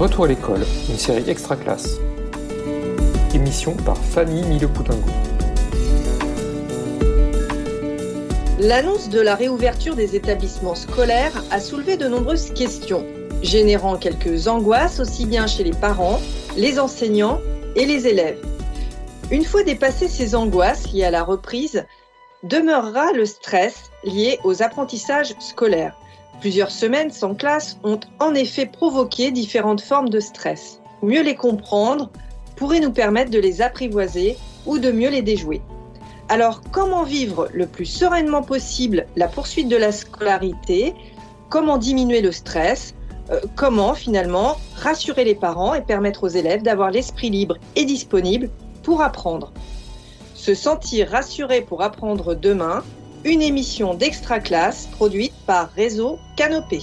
Retour à l'école, une série extra classe. Émission par Fanny. L'annonce de la réouverture des établissements scolaires a soulevé de nombreuses questions, générant quelques angoisses aussi bien chez les parents, les enseignants et les élèves. Une fois dépassées ces angoisses liées à la reprise, demeurera le stress lié aux apprentissages scolaires. Plusieurs semaines sans classe ont en effet provoqué différentes formes de stress. Mieux les comprendre pourrait nous permettre de les apprivoiser ou de mieux les déjouer. Alors, comment vivre le plus sereinement possible la poursuite de la scolarité? Comment diminuer le stress? Euh, Comment finalement rassurer les parents et permettre aux élèves d'avoir l'esprit libre et disponible pour apprendre? Se sentir rassuré pour apprendre demain, une émission d'extra classe produite par Réseau Canopé.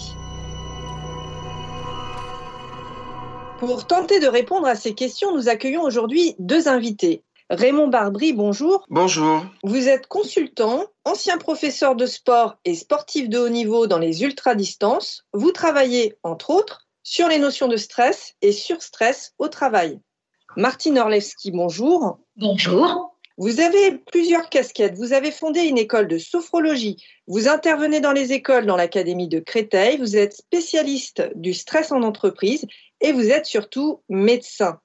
Pour tenter de répondre à ces questions, nous accueillons aujourd'hui deux invités. Raymond Barbry, bonjour. Bonjour. Vous êtes consultant, ancien professeur de sport et sportif de haut niveau dans les ultra-distances. Vous travaillez, entre autres, sur les notions de stress et sur stress au travail. Martine Orlewski, bonjour. Bonjour. Vous avez plusieurs casquettes. Vous avez fondé une école de sophrologie. Vous intervenez dans les écoles dans l'Académie de Créteil. Vous êtes spécialiste du stress en entreprise et vous êtes surtout médecin.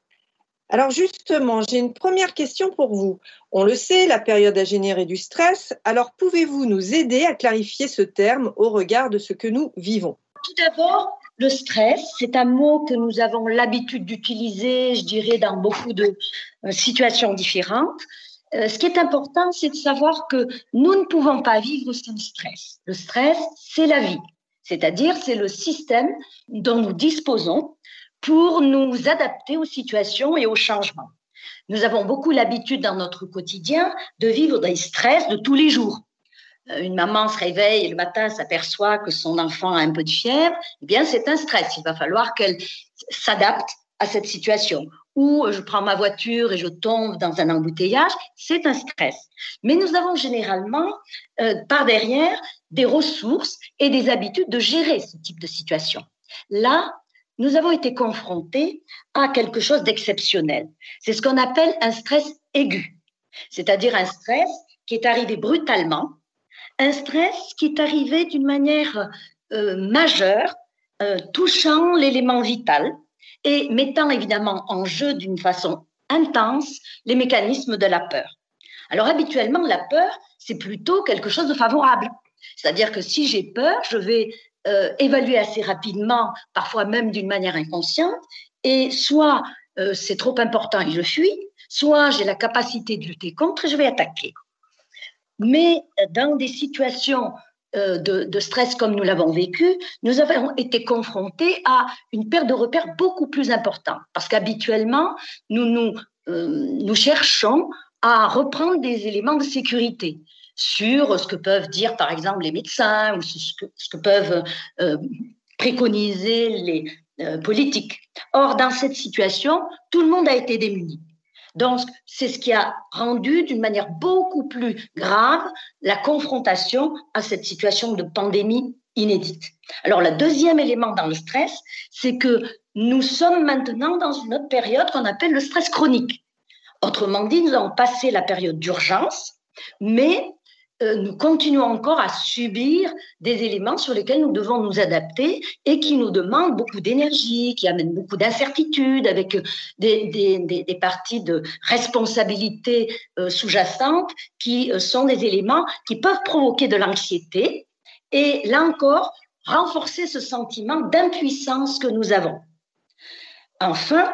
Alors justement, j'ai une première question pour vous. On le sait, la période a généré du stress. Alors pouvez-vous nous aider à clarifier ce terme au regard de ce que nous vivons? Tout d'abord, le stress, c'est un mot que nous avons l'habitude d'utiliser, je dirais, dans beaucoup de euh, situations différentes. Euh, ce qui est important, c'est de savoir que nous ne pouvons pas vivre sans stress. Le stress, c'est la vie, c'est-à-dire c'est le système dont nous disposons pour nous adapter aux situations et aux changements. Nous avons beaucoup l'habitude dans notre quotidien de vivre des stress de tous les jours. Euh, une maman se réveille et le matin s'aperçoit que son enfant a un peu de fièvre, eh bien c'est un stress. Il va falloir qu'elle s'adapte à cette situation ou je prends ma voiture et je tombe dans un embouteillage, c'est un stress. Mais nous avons généralement euh, par derrière des ressources et des habitudes de gérer ce type de situation. Là, nous avons été confrontés à quelque chose d'exceptionnel. C'est ce qu'on appelle un stress aigu, c'est-à-dire un stress qui est arrivé brutalement, un stress qui est arrivé d'une manière euh, majeure, euh, touchant l'élément vital, et mettant évidemment en jeu d'une façon intense les mécanismes de la peur. Alors habituellement, la peur, c'est plutôt quelque chose de favorable. C'est-à-dire que si j'ai peur, je vais euh, évaluer assez rapidement, parfois même d'une manière inconsciente, et soit euh, c'est trop important et je fuis, soit j'ai la capacité de lutter contre et je vais attaquer. Mais dans des situations euh, de, stress comme nous l'avons vécu, nous avons été confrontés à une perte de repères beaucoup plus importante. Parce qu'habituellement, nous, nous, euh, cherchons à reprendre des éléments de sécurité sur ce que peuvent dire, par exemple, les médecins ou ce que, ce que peuvent euh, préconiser les politiques. Or, dans cette situation, tout le monde a été démuni. Donc, c'est ce qui a rendu d'une manière beaucoup plus grave la confrontation à cette situation de pandémie inédite. Alors, le deuxième élément dans le stress, c'est que nous sommes maintenant dans une autre période qu'on appelle le stress chronique. Autrement dit, nous avons passé la période d'urgence, mais nous continuons encore à subir des éléments sur lesquels nous devons nous adapter et qui nous demandent beaucoup d'énergie, qui amènent beaucoup d'incertitudes, avec euh, des, parties de responsabilité euh, sous-jacentes qui sont des éléments qui peuvent provoquer de l'anxiété et là encore renforcer ce sentiment d'impuissance que nous avons. Enfin,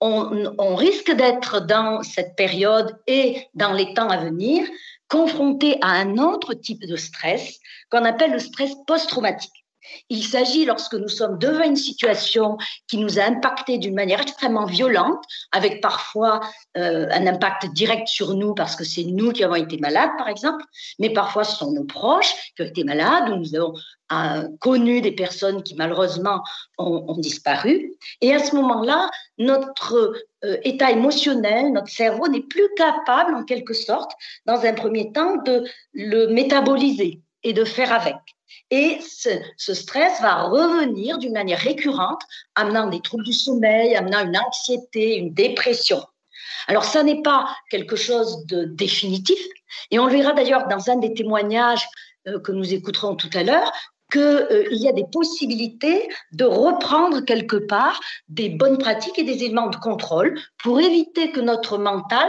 on risque d'être dans cette période et dans les temps à venir confronté à un autre type de stress qu'on appelle le stress post-traumatique. Il s'agit lorsque nous sommes devant une situation qui nous a impacté d'une manière extrêmement violente, avec parfois euh, un impact direct sur nous parce que c'est nous qui avons été malades, par exemple, mais parfois ce sont nos proches qui ont été malades, ou nous avons euh, connu des personnes qui malheureusement ont, disparu. Et à ce moment-là, notre euh, état émotionnel, notre cerveau n'est plus capable, en quelque sorte, dans un premier temps, de le métaboliser et de faire avec. Et ce, stress va revenir d'une manière récurrente, amenant des troubles du sommeil, amenant une anxiété, une dépression. Alors, ça n'est pas quelque chose de définitif. Et on le verra d'ailleurs dans un des témoignages euh, que nous écouterons tout à l'heure, qu'il euh, y a des possibilités de reprendre quelque part des bonnes pratiques et des éléments de contrôle pour éviter que notre mental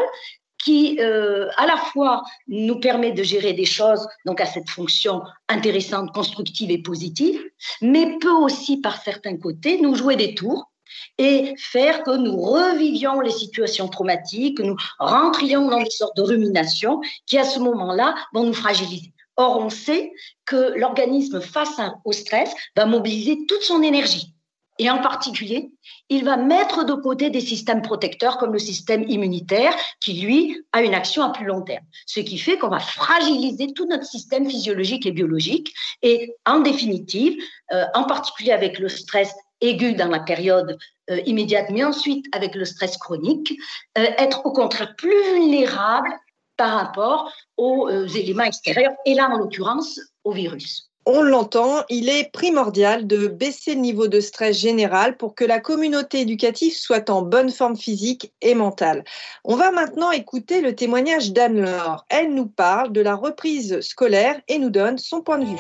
qui euh, à la fois nous permet de gérer des choses, donc à cette fonction intéressante, constructive et positive, mais peut aussi par certains côtés nous jouer des tours et faire que nous revivions les situations traumatiques, que nous rentrions dans des sortes de ruminations qui à ce moment-là vont nous fragiliser. Or, on sait que l'organisme face au stress va mobiliser toute son énergie. Et en particulier, il va mettre de côté des systèmes protecteurs comme le système immunitaire, qui, lui, a une action à plus long terme. Ce qui fait qu'on va fragiliser tout notre système physiologique et biologique. Et en définitive, euh, en particulier avec le stress aigu dans la période euh, immédiate, mais ensuite avec le stress chronique, euh, être au contraire plus vulnérable par rapport aux éléments extérieurs, et là, en l'occurrence, au virus. On l'entend, il est primordial de baisser le niveau de stress général pour que la communauté éducative soit en bonne forme physique et mentale. On va maintenant écouter le témoignage d'Anne-Laure. Elle nous parle de la reprise scolaire et nous donne son point de vue.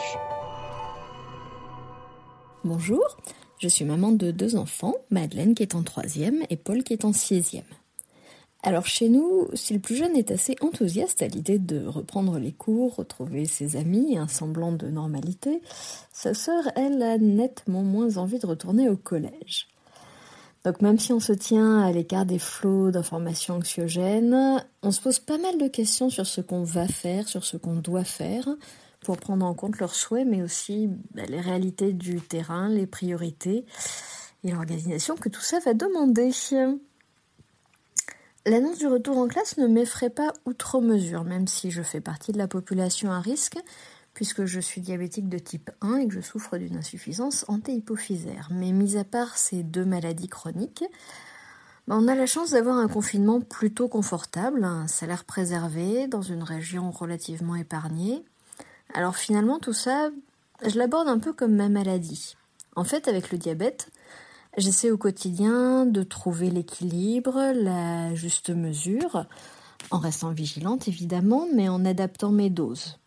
Bonjour, je suis maman de deux enfants, Madeleine qui est en troisième et Paul qui est en sixième. Alors chez nous, si le plus jeune est assez enthousiaste à l'idée de reprendre les cours, retrouver ses amis un semblant de normalité, sa sœur, elle, a nettement moins envie de retourner au collège. Donc même si on se tient à l'écart des flots d'informations anxiogènes, on se pose pas mal de questions sur ce qu'on va faire, sur ce qu'on doit faire, pour prendre en compte leurs souhaits, mais aussi bah, les réalités du terrain, les priorités et l'organisation que tout ça va demander. L'annonce du retour en classe ne m'effraie pas outre mesure, même si je fais partie de la population à risque, puisque je suis diabétique de type 1 et que je souffre d'une insuffisance antéhypophysaire. Mais mis à part ces deux maladies chroniques, ben, on a la chance d'avoir un confinement plutôt confortable, un salaire préservé, dans une région relativement épargnée. Alors finalement, tout ça, je l'aborde un peu comme ma maladie. En fait, avec le diabète, J'essaie au quotidien de trouver l'équilibre, la juste mesure, en restant vigilante évidemment, mais en adaptant mes doses.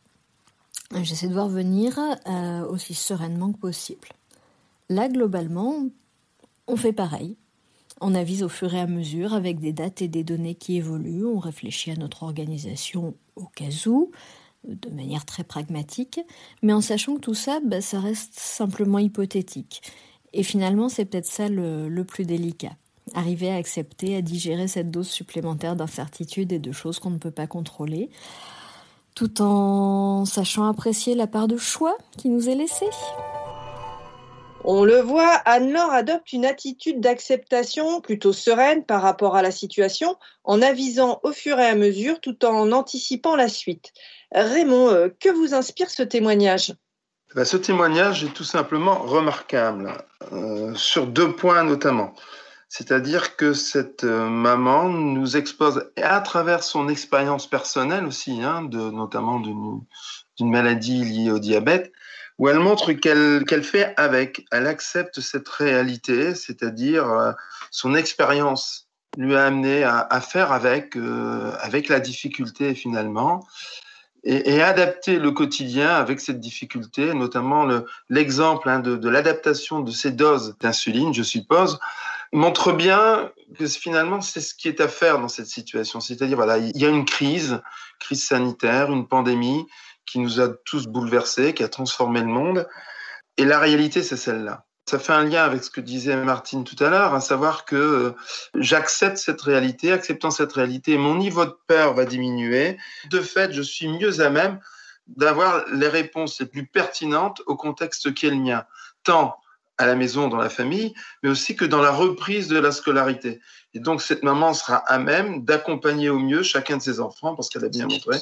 J'essaie de voir venir euh, aussi sereinement que possible. Là, globalement, on fait pareil. On avise au fur et à mesure avec des dates et des données qui évoluent. On réfléchit à notre organisation au cas où, de manière très pragmatique, mais en sachant que tout ça, bah, ça reste simplement hypothétique. Et finalement, c'est peut-être ça le, plus délicat. Arriver à accepter, à digérer cette dose supplémentaire d'incertitude et de choses qu'on ne peut pas contrôler, tout en sachant apprécier la part de choix qui nous est laissée. On le voit, Anne-Laure adopte une attitude d'acceptation plutôt sereine par rapport à la situation, en avisant au fur et à mesure tout en anticipant la suite. Raymond, euh, que vous inspire ce témoignage? Ben, ce témoignage est tout simplement remarquable, euh, sur deux points notamment. C'est-à-dire que cette euh, maman nous expose, à travers son expérience personnelle aussi, hein, de, notamment d'une maladie liée au diabète, où elle montre qu'elle fait avec, elle accepte cette réalité, c'est-à-dire euh, son expérience lui a amené à, à faire avec, avec la difficulté finalement, et, adapter le quotidien avec cette difficulté, notamment l'exemple hein, de, l'adaptation de ces doses d'insuline, je suppose, montre bien que finalement c'est ce qui est à faire dans cette situation. C'est-à-dire voilà, il y a une crise, crise sanitaire, une pandémie qui nous a tous bouleversés, qui a transformé le monde, et la réalité c'est celle-là. Ça fait un lien avec ce que disait Martine tout à l'heure, à savoir que euh, j'accepte cette réalité, acceptant cette réalité, mon niveau de peur va diminuer. De fait, je suis mieux à même d'avoir les réponses les plus pertinentes au contexte qui est le mien, tant à la maison, dans la famille, mais aussi que dans la reprise de la scolarité. Et donc, cette maman sera à même d'accompagner au mieux chacun de ses enfants, parce qu'elle a bien montré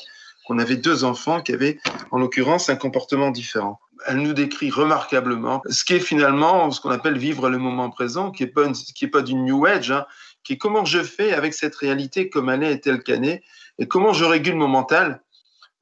qu'on avait deux enfants qui avaient, en l'occurrence, un comportement différent elle nous décrit remarquablement ce qui est finalement ce qu'on appelle vivre le moment présent, qui est pas est pas du new age, hein, qui est comment je fais avec cette réalité comme elle est et telle qu'elle est, et comment je régule mon mental.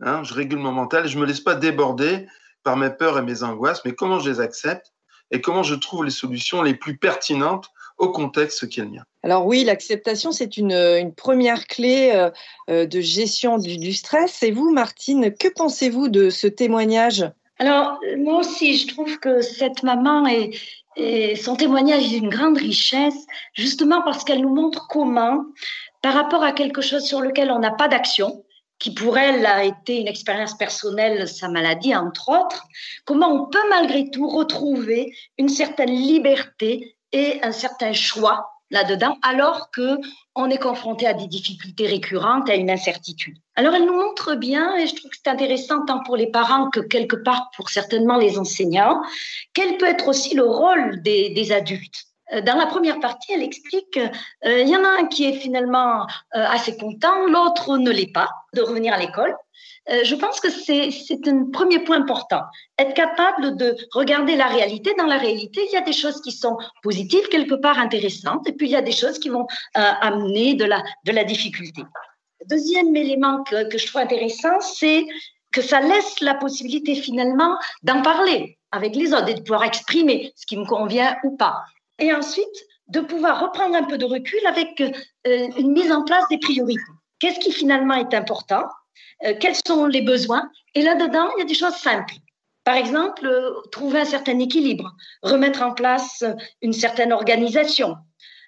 Hein, je régule mon mental, je me laisse pas déborder par mes peurs et mes angoisses, mais comment je les accepte et comment je trouve les solutions les plus pertinentes au contexte qui est le mien. Alors oui, l'acceptation, c'est une, première clé euh, euh, de gestion du, stress. Et vous, Martine, que pensez-vous de ce témoignage? Alors, moi aussi, je trouve que cette maman est, et son témoignage est d'une grande richesse, justement parce qu'elle nous montre comment, par rapport à quelque chose sur lequel on n'a pas d'action, qui pour elle a été une expérience personnelle, sa maladie, entre autres, comment on peut malgré tout retrouver une certaine liberté et un certain choix là-dedans, alors que on est confronté à des difficultés récurrentes, à une incertitude. Alors, elle nous montre bien, et je trouve que c'est intéressant tant pour les parents que quelque part pour certainement les enseignants, quel peut être aussi le rôle des, des adultes. Euh, dans la première partie, elle explique euh, il y en a un qui est finalement euh, assez content, l'autre ne l'est pas de revenir à l'école. Euh, je pense que c'est un premier point important. Être capable de regarder la réalité. Dans la réalité, il y a des choses qui sont positives, quelque part intéressantes, et puis il y a des choses qui vont euh, amener de la, de la difficulté. Deuxième élément que je trouve intéressant, c'est que ça laisse la possibilité finalement d'en parler avec les autres et de pouvoir exprimer ce qui me convient ou pas. Et ensuite, de pouvoir reprendre un peu de recul avec euh, une mise en place des priorités. Qu'est-ce qui finalement est important? Euh, quels sont les besoins? Et là-dedans, il y a des choses simples. Par exemple, euh, trouver un certain équilibre, remettre en place une certaine organisation.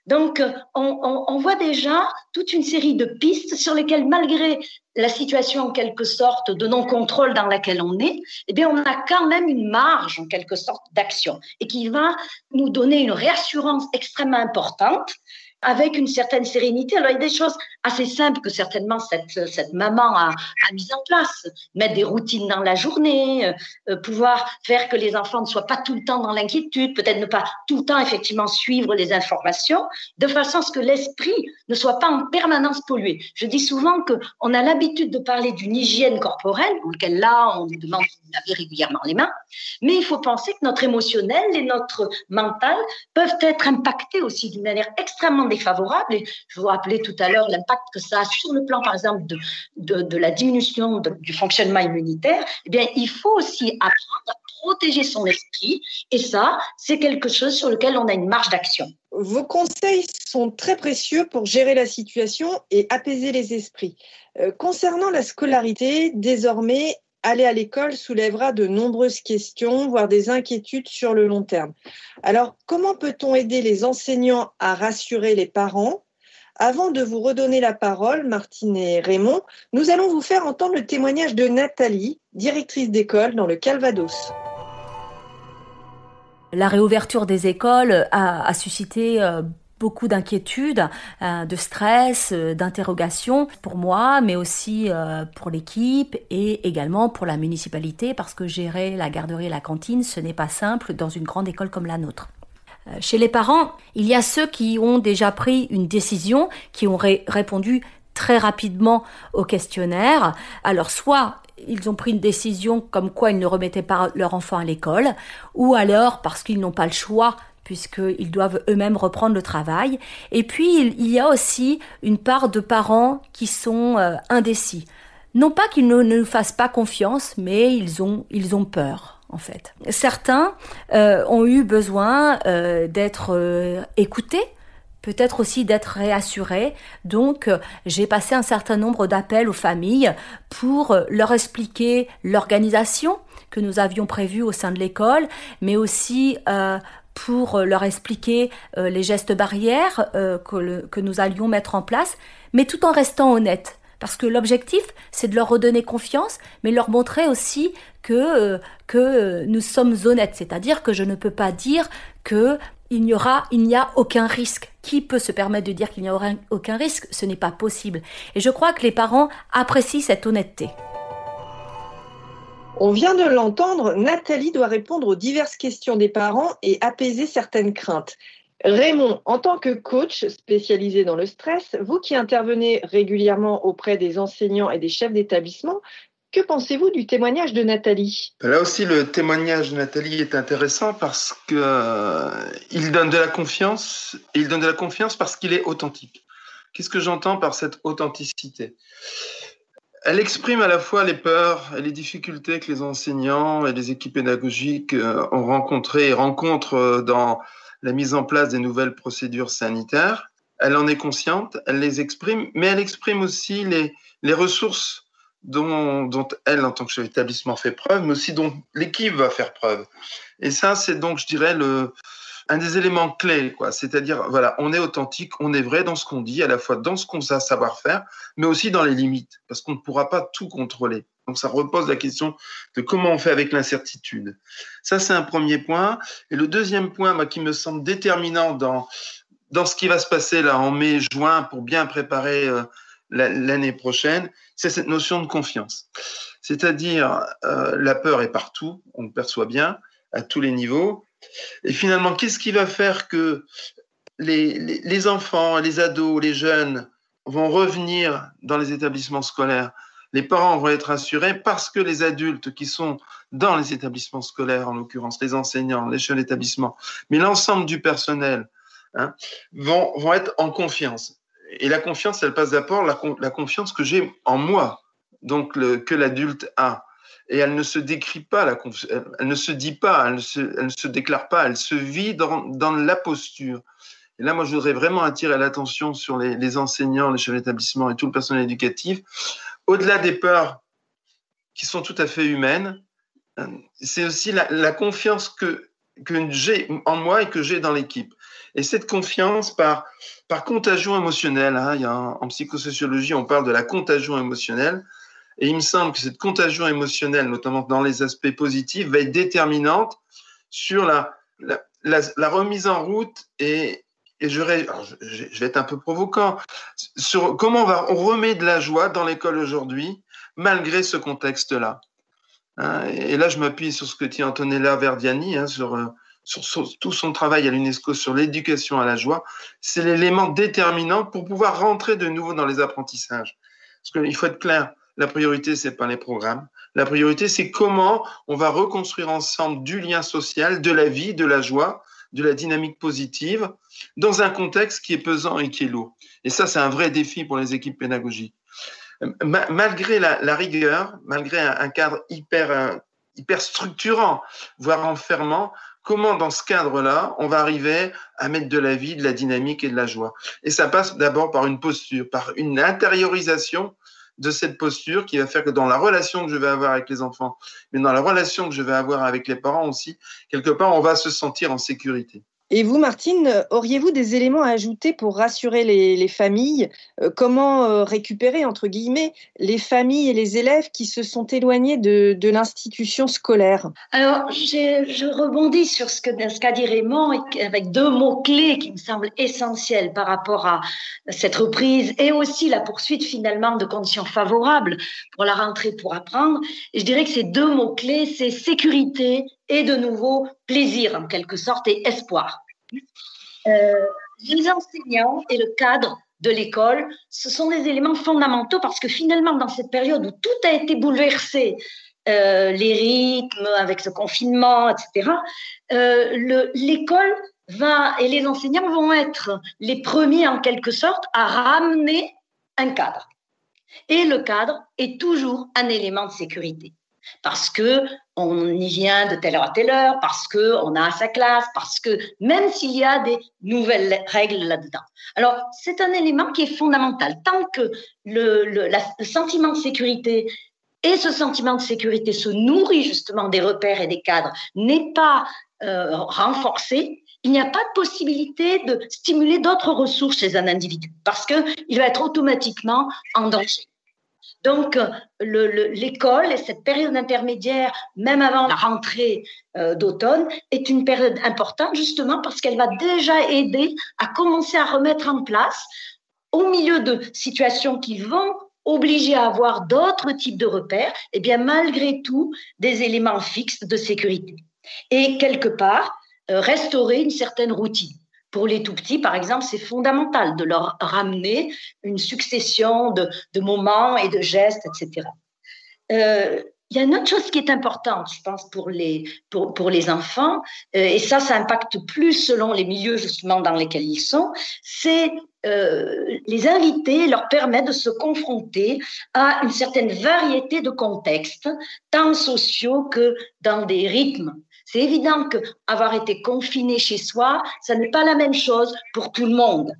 Donc, euh, on, voit déjà toute une série de pistes sur lesquelles, malgré la situation en quelque sorte de non-contrôle dans laquelle on est, eh bien, on a quand même une marge en quelque sorte d'action et qui va nous donner une réassurance extrêmement importante avec une certaine sérénité. Alors, il y a des choses assez simples que certainement cette, cette maman a, a mises en place. Mettre des routines dans la journée, euh, euh, pouvoir faire que les enfants ne soient pas tout le temps dans l'inquiétude, peut-être ne pas tout le temps effectivement suivre les informations, de façon à ce que l'esprit ne soit pas en permanence pollué. Je dis souvent qu'on a l'habitude de parler d'une hygiène corporelle, dans laquelle là, on nous demande de laver régulièrement les mains, mais il faut penser que notre émotionnel et notre mental peuvent être impactés aussi d'une manière extrêmement défavorable. Et je vous rappelais tout à l'heure l'impact que ça a sur le plan, par exemple, de, de, de la diminution du fonctionnement immunitaire. Eh bien, il faut aussi apprendre à protéger son esprit. Et ça, c'est quelque chose sur lequel on a une marge d'action. Vos conseils sont très précieux pour gérer la situation et apaiser les esprits. Euh, concernant la scolarité, désormais, aller à l'école soulèvera de nombreuses questions, voire des inquiétudes sur le long terme. Alors, comment peut-on aider les enseignants à rassurer les parents? Avant de vous redonner la parole, Martine et Raymond, nous allons vous faire entendre le témoignage de Nathalie, directrice d'école dans le Calvados. La réouverture des écoles a, suscité euh, beaucoup d'inquiétudes, euh, de stress, euh, d'interrogations pour moi, mais aussi euh, pour l'équipe et également pour la municipalité parce que gérer la garderie et la cantine, ce n'est pas simple dans une grande école comme la nôtre. Chez les parents, il y a ceux qui ont déjà pris une décision, qui ont répondu très rapidement au questionnaire. Alors soit ils ont pris une décision comme quoi ils ne remettaient pas leur enfant à l'école, ou alors parce qu'ils n'ont pas le choix puisqu'ils doivent eux-mêmes reprendre le travail. Et puis, il y a aussi une part de parents qui sont euh, indécis. Non pas qu'ils ne nous fassent pas confiance, mais ils ont, ils ont peur. En fait. Certains euh, ont eu besoin euh, d'être écoutés, peut-être aussi d'être réassurés. Donc, j'ai passé un certain nombre d'appels aux familles pour leur expliquer l'organisation que nous avions prévue au sein de l'école, mais aussi pour euh, leur expliquer euh, les gestes barrières euh, que, que nous allions mettre en place, mais tout en restant honnête. Parce que l'objectif, c'est de leur redonner confiance, mais leur montrer aussi que, que nous sommes honnêtes. C'est-à-dire que je ne peux pas dire que il n'y aura, il n'y a aucun risque. Qui peut se permettre de dire qu'il n'y aura aucun risque? Ce n'est pas possible. Et je crois que les parents apprécient cette honnêteté. On vient de l'entendre, Nathalie doit répondre aux diverses questions des parents et apaiser certaines craintes. Raymond, en tant que coach spécialisé dans le stress, vous qui intervenez régulièrement auprès des enseignants et des chefs d'établissement, que pensez-vous du témoignage de Nathalie? Là aussi, le témoignage de Nathalie est intéressant parce qu'il euh, donne de la confiance. il donne de la confiance parce qu'il est authentique. Qu'est-ce que j'entends par cette authenticité? Elle exprime à la fois les peurs et les difficultés que les enseignants et les équipes pédagogiques euh, ont rencontrées et rencontrent euh, dans la mise en place des nouvelles procédures sanitaires. Elle en est consciente, elle les exprime, mais elle exprime aussi les, ressources dont, dont, elle, en tant que chef d'établissement, fait preuve, mais aussi dont l'équipe va faire preuve. Et ça, c'est donc, je dirais, le, un des éléments clés, quoi. C'est-à-dire, voilà, on est authentique, on est vrai dans ce qu'on dit, à la fois dans ce qu'on sait savoir faire, mais aussi dans les limites, parce qu'on ne pourra pas tout contrôler. Donc, ça repose la question de comment on fait avec l'incertitude. Ça, c'est un premier point. Et le deuxième point, qui me semble déterminant dans, dans ce qui va se passer là en mai, juin, pour bien préparer euh, l'année prochaine, c'est cette notion de confiance. C'est-à-dire, euh, la peur est partout, on le perçoit bien, à tous les niveaux. Et finalement, qu'est-ce qui va faire que les, enfants, les ados, les jeunes vont revenir dans les établissements scolaires? Les parents vont être assurés parce que les adultes qui sont dans les établissements scolaires, en l'occurrence les enseignants, les chefs d'établissement, mais l'ensemble du personnel, hein, vont, vont être en confiance. Et la confiance, elle passe d'abord la, confiance que j'ai en moi, donc que l'adulte a et elle ne se décrit pas, elle ne se dit pas, elle ne se, déclare pas, elle se vit dans, la posture. Et là, moi, je voudrais vraiment attirer l'attention sur les, enseignants, les chefs d'établissement et tout le personnel éducatif. Au-delà des peurs qui sont tout à fait humaines, c'est aussi la, confiance que, que j'ai en moi et que j'ai dans l'équipe. Et cette confiance par, par contagion émotionnelle, hein, y a en psychosociologie, on parle de la contagion émotionnelle. Et il me semble que cette contagion émotionnelle, notamment dans les aspects positifs, va être déterminante sur la, remise en route et, je, vais être un peu provocant, sur comment on, va, on remet de la joie dans l'école aujourd'hui, malgré ce contexte-là? Hein, et là, je m'appuie sur ce que dit Antonella Verdiani, hein, sur, sur, tout son travail à l'UNESCO sur l'éducation à la joie. C'est l'élément déterminant pour pouvoir rentrer de nouveau dans les apprentissages. Parce qu'il faut être clair, la priorité, c'est pas les programmes. La priorité, c'est comment on va reconstruire ensemble du lien social, de la vie, de la joie, de la dynamique positive, dans un contexte qui est pesant et qui est lourd. Et ça, c'est un vrai défi pour les équipes pédagogiques. Malgré la, rigueur, malgré un, cadre hyper, un, hyper structurant, voire enfermant, comment dans ce cadre-là, on va arriver à mettre de la vie, de la dynamique et de la joie? Et ça passe d'abord par une posture, par une intériorisation de cette posture qui va faire que dans la relation que je vais avoir avec les enfants, mais dans la relation que je vais avoir avec les parents aussi, quelque part, on va se sentir en sécurité. Et vous, Martine, auriez-vous des éléments à ajouter pour rassurer les, les familles? Euh, Comment euh, récupérer, entre guillemets, les familles et les élèves qui se sont éloignés de, l'institution scolaire? Alors, je rebondis sur ce qu'a dit Raymond avec deux mots-clés qui me semblent essentiels par rapport à cette reprise et aussi la poursuite finalement de conditions favorables pour la rentrée pour apprendre. Je dirais que ces deux mots-clés, c'est sécurité et de nouveau plaisir en quelque sorte et espoir. Euh, les enseignants et le cadre de l'école, ce sont des éléments fondamentaux parce que finalement, dans cette période où tout a été bouleversé, euh, les rythmes avec ce confinement, etc., euh, l'école va et les enseignants vont être les premiers en quelque sorte à ramener un cadre. Et le cadre est toujours un élément de sécurité parce que on y vient de telle heure à telle heure, parce que on a sa classe, parce que même s'il y a des nouvelles règles là-dedans. Alors c'est un élément qui est fondamental. Tant que le, sentiment de sécurité et ce sentiment de sécurité se nourrit justement des repères et des cadres n'est pas euh, renforcé, il n'y a pas de possibilité de stimuler d'autres ressources chez un individu parce que il va être automatiquement en danger. Donc, l'école le, et cette période intermédiaire, même avant la rentrée euh, d'automne, est une période importante justement parce qu'elle va déjà aider à commencer à remettre en place, au milieu de situations qui vont obliger à avoir d'autres types de repères, et eh bien malgré tout, des éléments fixes de sécurité. Et quelque part, euh, restaurer une certaine routine. Pour les tout petits, par exemple, c'est fondamental de leur ramener une succession de, moments et de gestes, etc. Euh, il y a une autre chose qui est importante, je pense, pour les, pour, les enfants, euh, et ça, ça impacte plus selon les milieux justement dans lesquels ils sont, c'est euh, les inviter, leur permettre de se confronter à une certaine variété de contextes, tant sociaux que dans des rythmes. C'est évident qu'avoir été confiné chez soi, ça n'est pas la même chose pour tout le monde.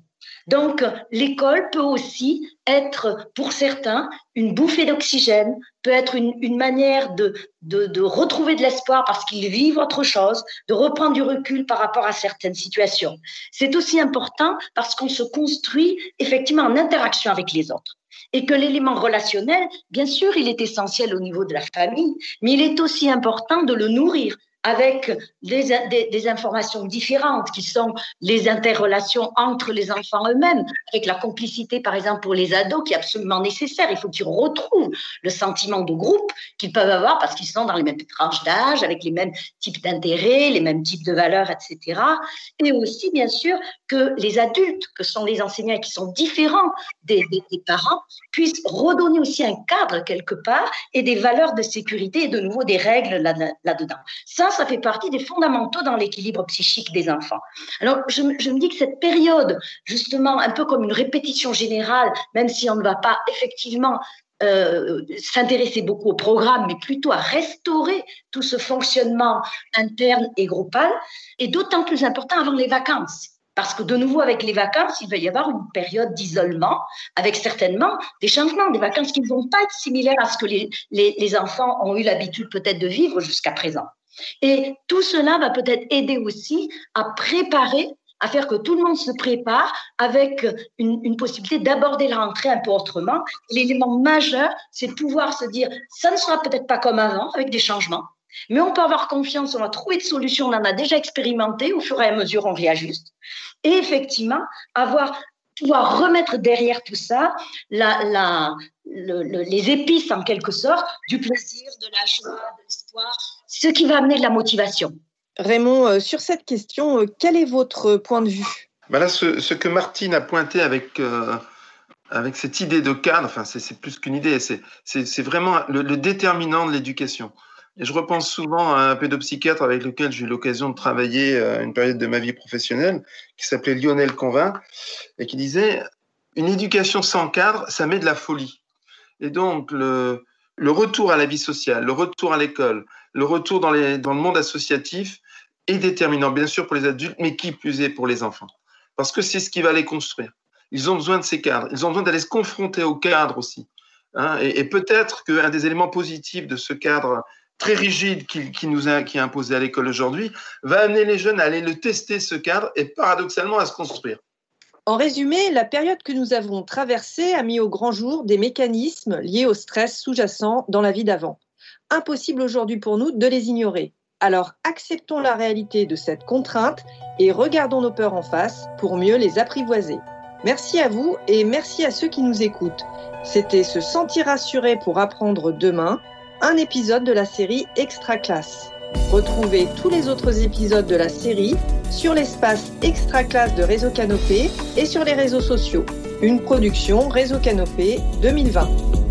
Donc, l'école peut aussi être, pour certains, une bouffée d'oxygène, peut être une, manière de, de, retrouver de l'espoir parce qu'ils vivent autre chose, de reprendre du recul par rapport à certaines situations. C'est aussi important parce qu'on se construit effectivement en interaction avec les autres et que l'élément relationnel, bien sûr, il est essentiel au niveau de la famille, mais il est aussi important de le nourrir avec des, informations différentes qui sont les interrelations entre les enfants eux-mêmes, avec la complicité, par exemple, pour les ados, qui est absolument nécessaire. Il faut qu'ils retrouvent le sentiment de groupe qu'ils peuvent avoir parce qu'ils sont dans les mêmes tranches d'âge, avec les mêmes types d'intérêts, les mêmes types de valeurs, etc. Et aussi, bien sûr, que les adultes, que sont les enseignants et qui sont différents des, parents, puissent redonner aussi un cadre quelque part et des valeurs de sécurité et de nouveau des règles là-dedans. Là Ça, ça fait partie des fondamentaux dans l'équilibre psychique des enfants. Alors, je, me dis que cette période, justement, un peu comme une répétition générale, même si on ne va pas effectivement euh, s'intéresser beaucoup au programme, mais plutôt à restaurer tout ce fonctionnement interne et groupal, est d'autant plus important avant les vacances. Parce que de nouveau, avec les vacances, il va y avoir une période d'isolement, avec certainement des changements, des vacances qui ne vont pas être similaires à ce que les, les enfants ont eu l'habitude peut-être de vivre jusqu'à présent. Et tout cela va peut-être aider aussi à préparer, à faire que tout le monde se prépare avec une, possibilité d'aborder la rentrée un peu autrement. L'élément majeur, c'est de pouvoir se dire, ça ne sera peut-être pas comme avant, avec des changements, mais on peut avoir confiance, on va trouver de solutions, on en a déjà expérimenté, au fur et à mesure on réajuste. Et effectivement, avoir pouvoir remettre derrière tout ça la, la, le, le, les épices en quelque sorte du plaisir, de la joie, de l'espoir, ce qui va amener de la motivation. Raymond, euh, sur cette question, euh, quel est votre point de vue? Ben là, ce, ce, que Martine a pointé avec, euh, avec cette idée de cadre, enfin, c'est plus qu'une idée, c'est vraiment le, le, déterminant de l'éducation. Je repense souvent à un pédopsychiatre avec lequel j'ai eu l'occasion de travailler à une période de ma vie professionnelle, qui s'appelait Lionel Convin, et qui disait Une éducation sans cadre, ça met de la folie. Et donc, le, retour à la vie sociale, le retour à l'école, le retour dans, les, dans le monde associatif est déterminant, bien sûr, pour les adultes, mais qui plus est pour les enfants. Parce que c'est ce qui va les construire. Ils ont besoin de ces cadres. Ils ont besoin d'aller se confronter au cadre aussi. Hein, et peut-être qu'un des éléments positifs de ce cadre très rigide qui, nous a, qui est imposé à l'école aujourd'hui va amener les jeunes à aller le tester, ce cadre, et paradoxalement à se construire. En résumé, la période que nous avons traversée a mis au grand jour des mécanismes liés au stress sous-jacent dans la vie d'avant impossible aujourd'hui pour nous de les ignorer. Alors acceptons la réalité de cette contrainte et regardons nos peurs en face pour mieux les apprivoiser. Merci à vous et merci à ceux qui nous écoutent. C'était Se sentir rassuré pour apprendre demain, un épisode de la série Extra Classe. Retrouvez tous les autres épisodes de la série sur l'espace Extra Classe de Réseau Canopé et sur les réseaux sociaux. Une production Réseau Canopé 2020.